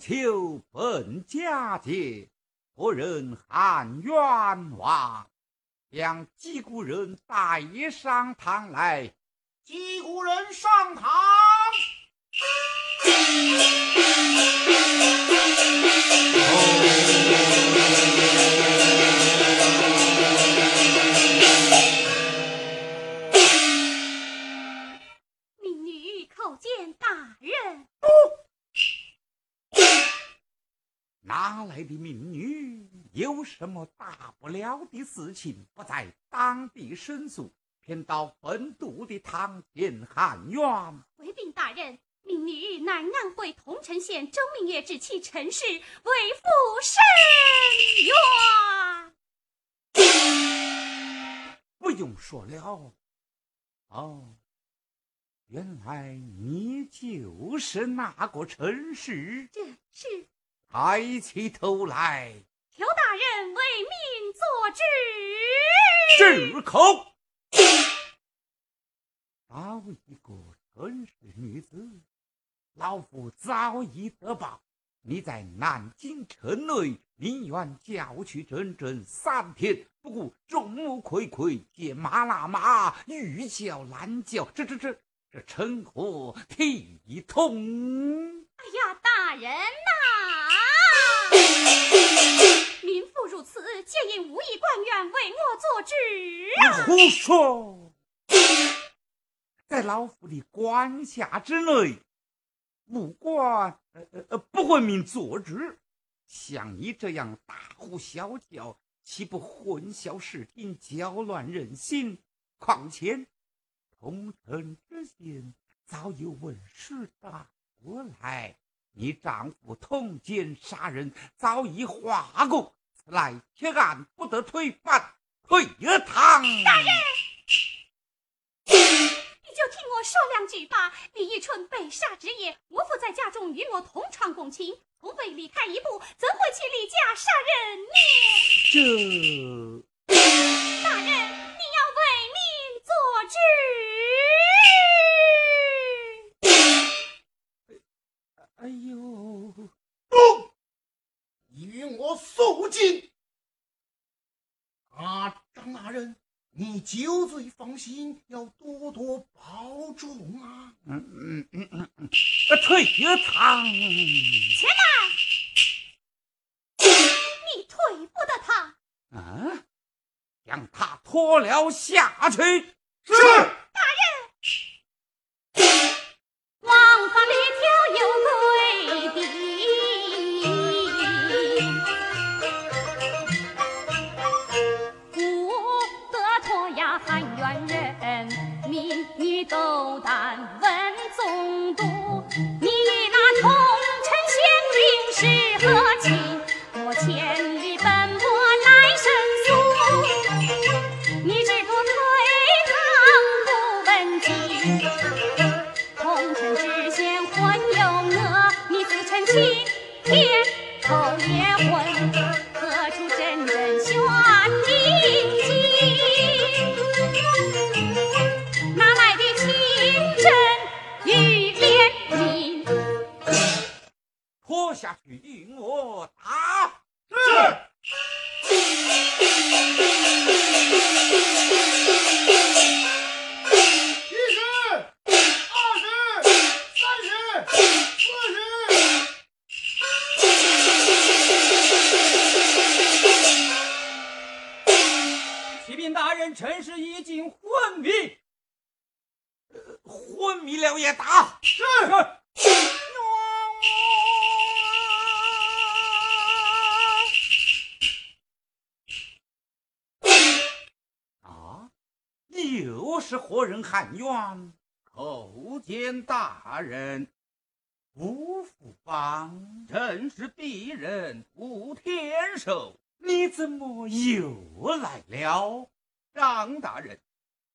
秋本佳节，何人喊冤枉？将击鼓人带上堂来。击鼓人上堂。哪来的民女？有什么大不了的事情？不在当地申诉，偏到本都的堂前喊冤。回禀大人，民女乃安徽桐城县周明月之妻陈氏，为父申冤。不用说了，哦，原来你就是那个陈氏。这是。抬起头来，求大人为民做主。止口！找一个真实女子，老夫早已得报。你在南京城内，宁愿叫去整整三天，不顾众目睽睽，见马拉马，欲叫难叫，这这这这称呼体统？哎呀，大人呐！民妇如此，皆因武义官员为我做主啊。胡说！在老夫的管辖之内，不管呃呃不为民做主。像你这样大呼小叫，岂不混淆视听，搅乱人心？况且，通城知县早有文书打过来。你丈夫通奸杀人，早已化过，此来铁案不得推翻，退堂。大人，你就听我说两句吧。李玉春被杀之夜，我父在家中与我同床共寝，从未离开一步，怎会去李家杀人呢？这，大人，你要为民做主。哎呦！不，与我肃静。啊，张大人，你酒醉放心，要多多保重啊。嗯嗯嗯嗯嗯，退堂。且慢，你退不得他。啊，将他拖了下去。是。是何人喊冤？叩见大人。吴福邦，正是鄙人吴天寿。你怎么又来了？张大人，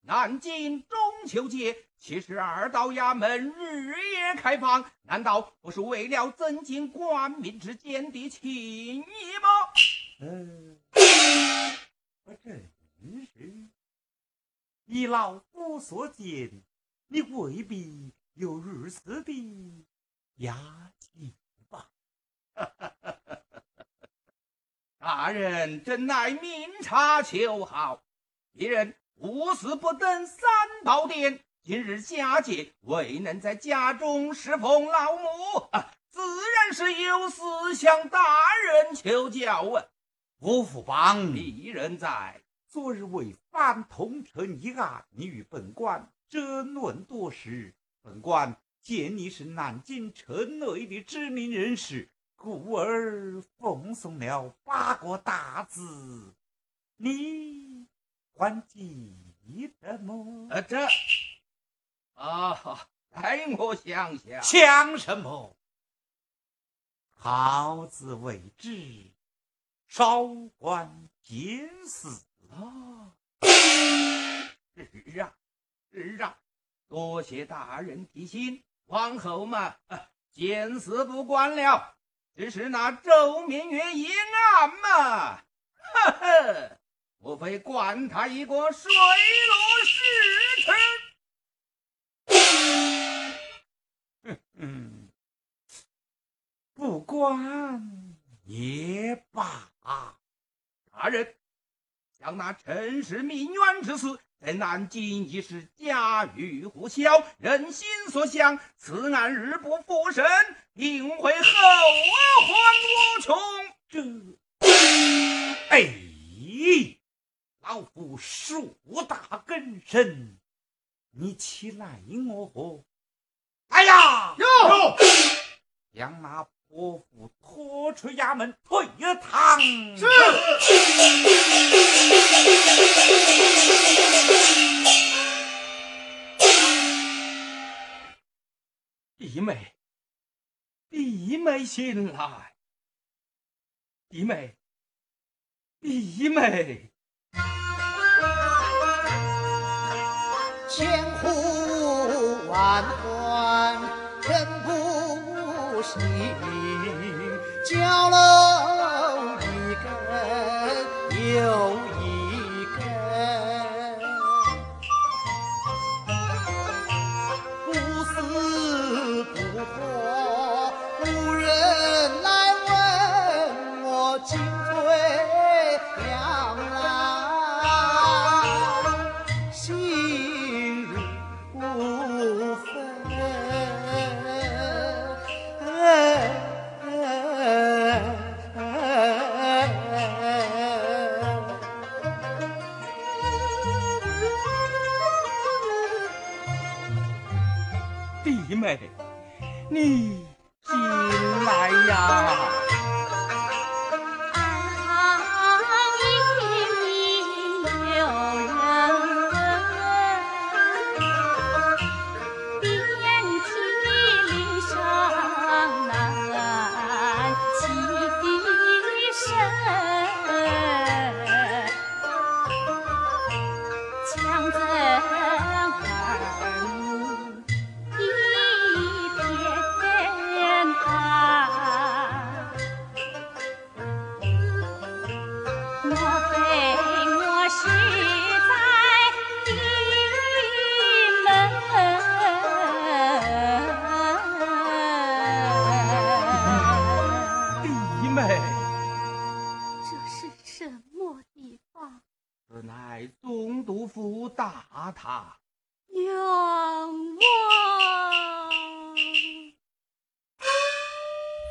南京中秋节七十二道衙门日夜开放，难道不是为了增进官民之间的情谊吗？嗯，我真是。依老夫所见，你未必有如此的雅兴吧？大人真乃明察秋毫，鄙人无事不登三宝殿，今日佳节未能在家中侍奉老母，啊，自然是有事向大人求教啊。吴福邦，鄙人在昨日为反同城一案，你与本官争论多时，本官见你是南京城内的知名人士。故而奉送了八个大字，你还记得么？啊，这啊，待我想想。想什么？好自为之，少管闲事啊！是啊，是啊，多谢大人提醒，往后嘛，见死不管了。只是那周明月一案嘛，呵呵，莫非管他一个水落石出？嗯嗯，不管也罢。大人，像那陈氏命冤之死，在南京已是家喻户晓，人心所向。此案日不复审。定会后患无穷。这，哎，老夫树大根深，你起来我。哎呀，哟，将那泼妇拖出衙门，退堂。是。弟妹醒来，弟妹，弟妹，千呼万唤人不醒，叫楼一根又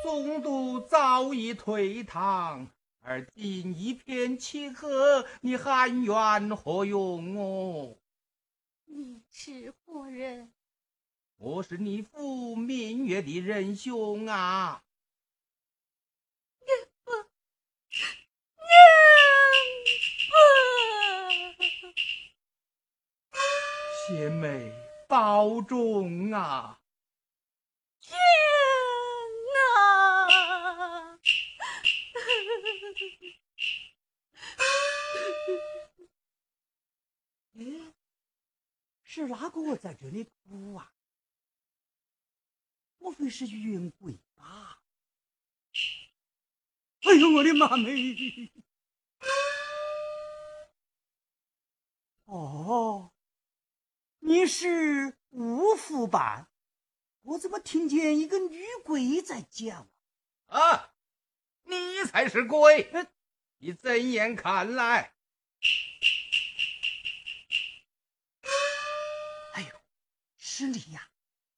总督早已退堂，而今一片漆黑，你喊冤何用哦？你是何人？我是你父明月的仁兄啊！贤妹保重啊！天啊！哎，是哪个在这里哭啊？莫非是冤鬼吧？哎呦，我的妈咪！哦，你是吴副办？我怎么听见一个女鬼在叫啊？你才是鬼！你怎眼看来？哎呦，是你呀，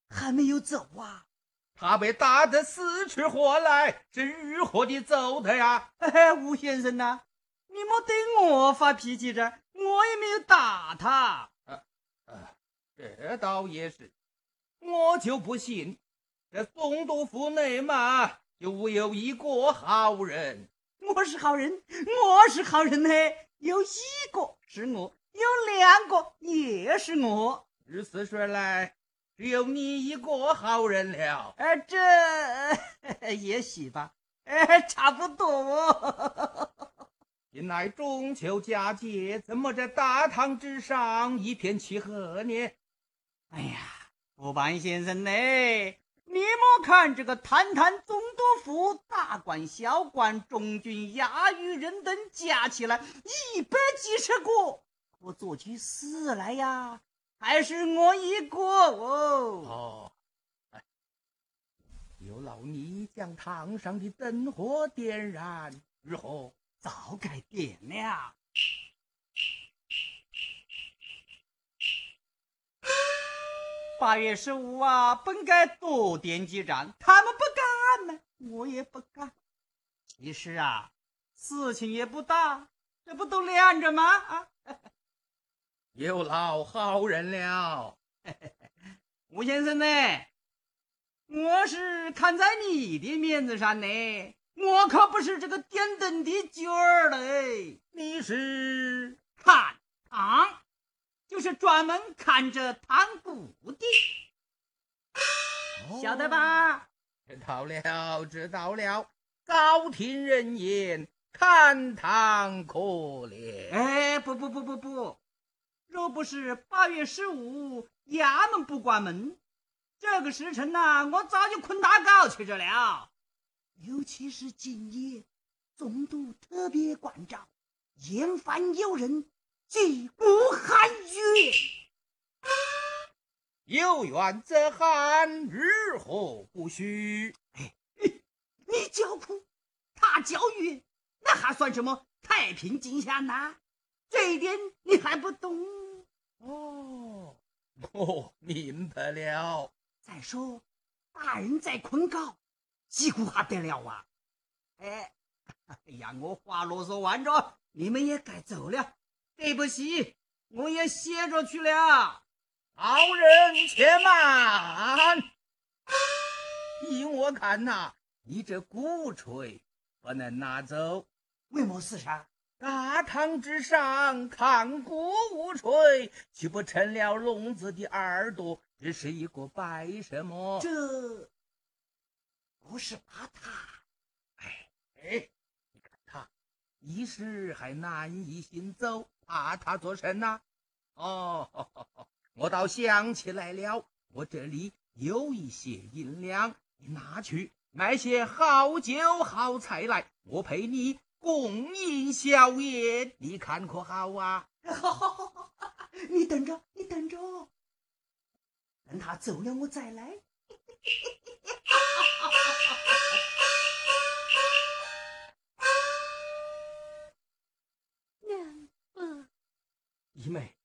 还没有走啊？他被打得死去活来，是如何的揍他呀？嘿嘿，吴先生呐，你莫对我发脾气着，我也没有打他。这倒也是，我就不信这总督府内嘛，就无有一个好人。我是好人，我是好人呢，有一个是我，有两个也是我。如此说来。只有你一个好人了，哎，这 也许吧，哎，差不多。近来中秋佳节，怎么这大堂之上一片漆黑呢？哎呀，副办先生嘞？你莫看这个探探总督府大官、小官、中军、衙役人等加起来一百几十个，我做起事来呀！还是我一个哦。哦，有劳你将堂上的灯火点燃，日后早该点了。八月十五啊，本该多点几盏，他们不敢呢，我也不敢。其实啊，事情也不大，这不都连着吗？啊。有老好人了，吴先生呢？我是看在你的面子上呢，我可不是这个点灯的角儿嘞。你是看堂，就是专门看着堂鼓的，晓得吧？知道了，知道了。高听人言，看堂可怜。哎，不不不不不。若不是八月十五衙门不关门，这个时辰呐，我早就困大觉去着了。尤其是今夜，总督特别关照，严防有人，即不含冤。有冤则含，日后不许。哎，你叫苦，他叫冤，那还算什么太平景象呐？这一点你还不懂哦？我明白了。再说，大人在困告，几乎还得了啊？哎，哎呀，我话啰嗦完着，你们也该走了。对不起，我也歇着去了。好人且慢。依我看呐，你这鼓槌不能拿走。为么事啥？大堂之上看鼓无吹，岂不成了聋子的耳朵？只是一个摆什么？这不是怕他？哎哎，你看他一时还难以行走，怕他做甚呐？哦，我倒想起来了，我这里有一些银两，你拿去买些好酒好菜来，我陪你。共饮宵夜，你看可好啊？好，好，好，你等着，你等着，等他走了，我再来。哈哈哈姨妹，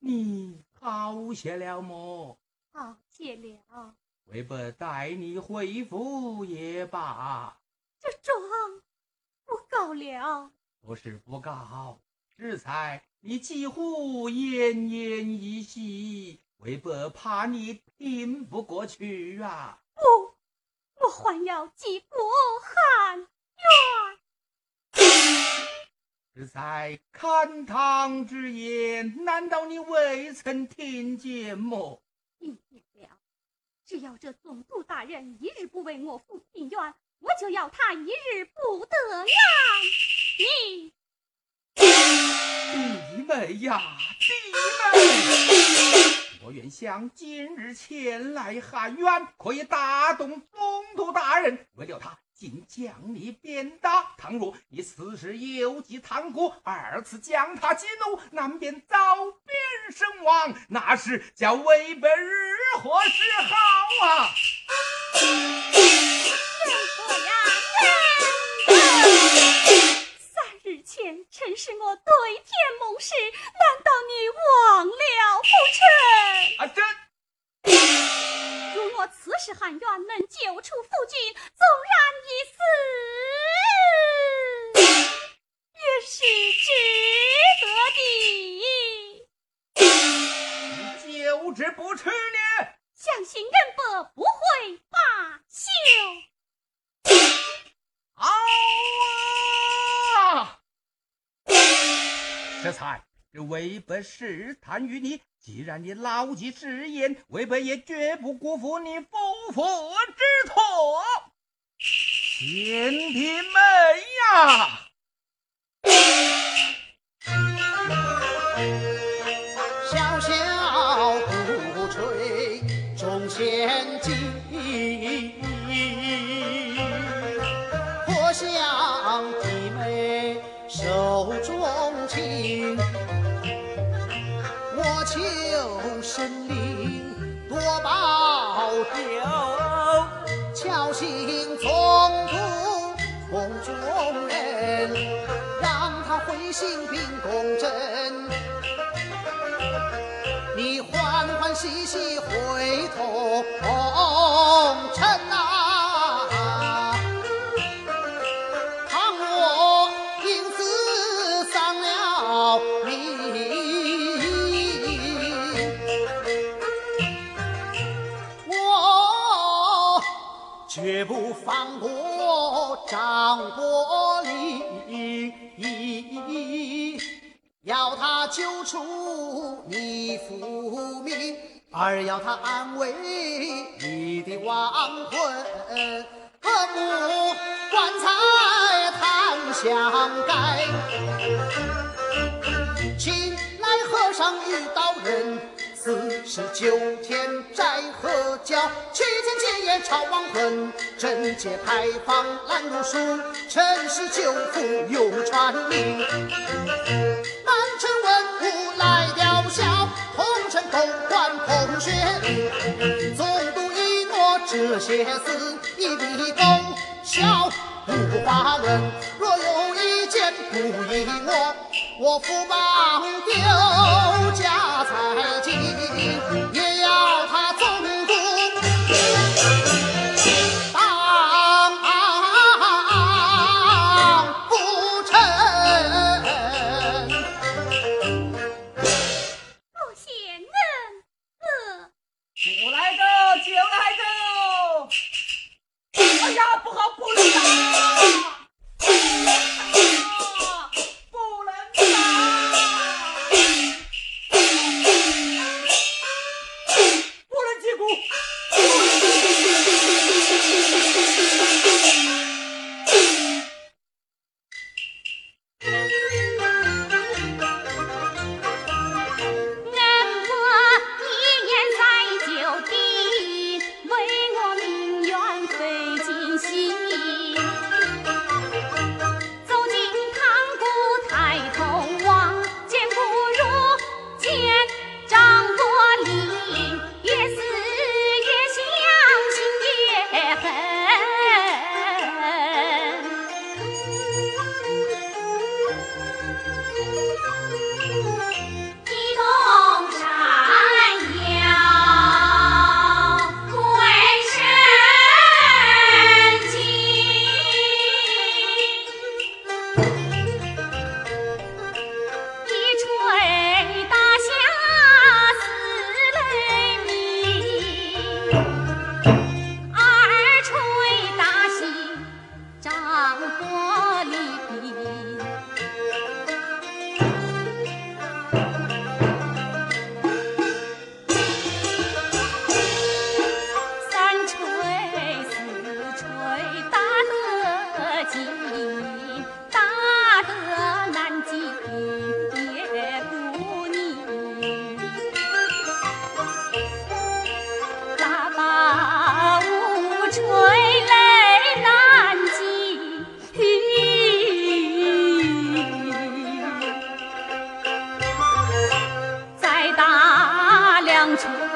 你好些了么？好些了。为不带你回府也罢。这妆不够。告了？不是不告，只才你几乎奄奄一息，为不怕你拼不过去啊？不，我还要继国汉冤。只在看堂之言，难道你未曾听见么？听见了。只要这总督大人一日不为我父平冤，我就要他一日不得安。你，弟妹呀，弟妹！我原想今日前来喊冤，可以打动总督大人，为了他。竟将你鞭打！倘若你此时有计贪国，二次将他激怒，难免遭鞭身亡，那时叫为本日何是好啊？三日前，曾是我对天盟誓，难道你忘了不成？啊，真。如我此时喊冤，能救出夫君，纵然一死，也是值得的。你救之不迟呢？相信仁伯不会罢休。好啊！这才，这为不试探于你。既然你牢记誓言，为本也绝不辜负你夫妇之托。贤弟们呀，心并公正。你欢欢喜喜回头红尘啊！倘若因此丧了命。绝不放过张国他救出你父命，二要他安慰你的亡魂。何不棺材谈相改？请来和尚与道人。此时九天斋和教，七天戒烟超亡魂，贞节牌坊烂如书，尘世旧福永传名。总督一诺这些事，一笔勾销无花论。若有一件不依我，我父帮丢家财尽。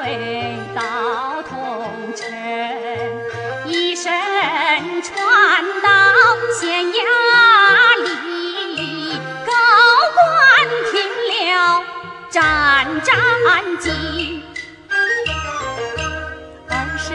回到桐城，一身穿到县衙里，高官听了战战兢。二婶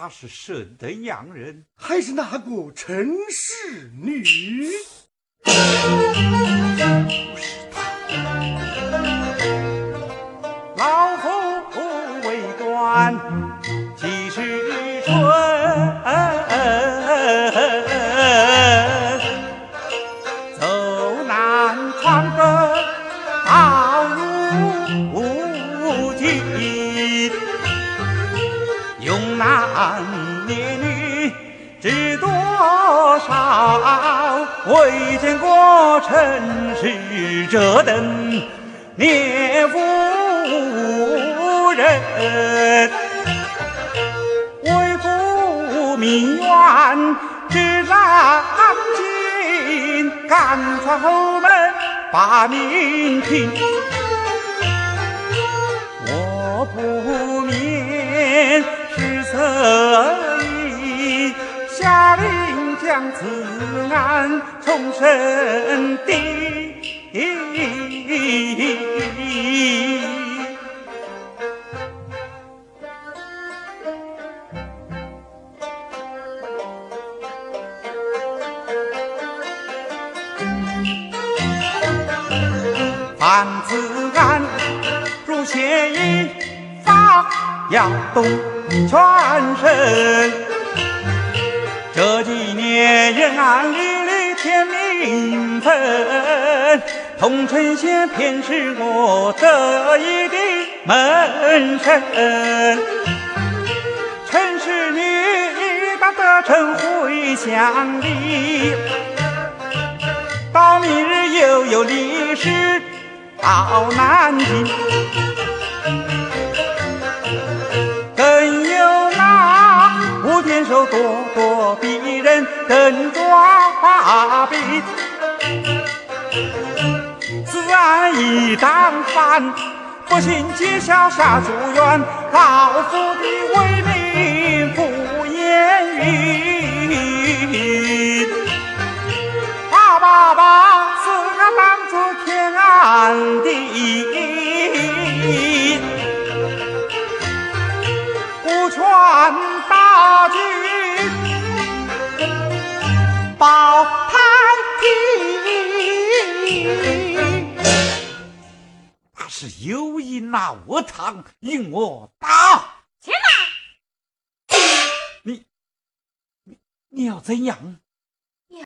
他是神灯洋人，还是那个陈氏女？老夫为官过尘世这等孽妇人，为父命冤只让尽，赶出后门把命平。我不免失色，将此案重审定。犯此案如嫌疑，法要动全身。这几年人案屡屡添名分，同城县偏是我得意的门生。陈氏女把得成回乡里，到明日又有礼事到南京。更有那吴天寿咄咄逼人，等抓笔。此案一旦翻，不幸揭晓下朱元，老夫的威名不言语。爸爸把此案当作天案地。顾全大局，宝钗，他是有意拿我汤与我打，且慢。你你你要怎样？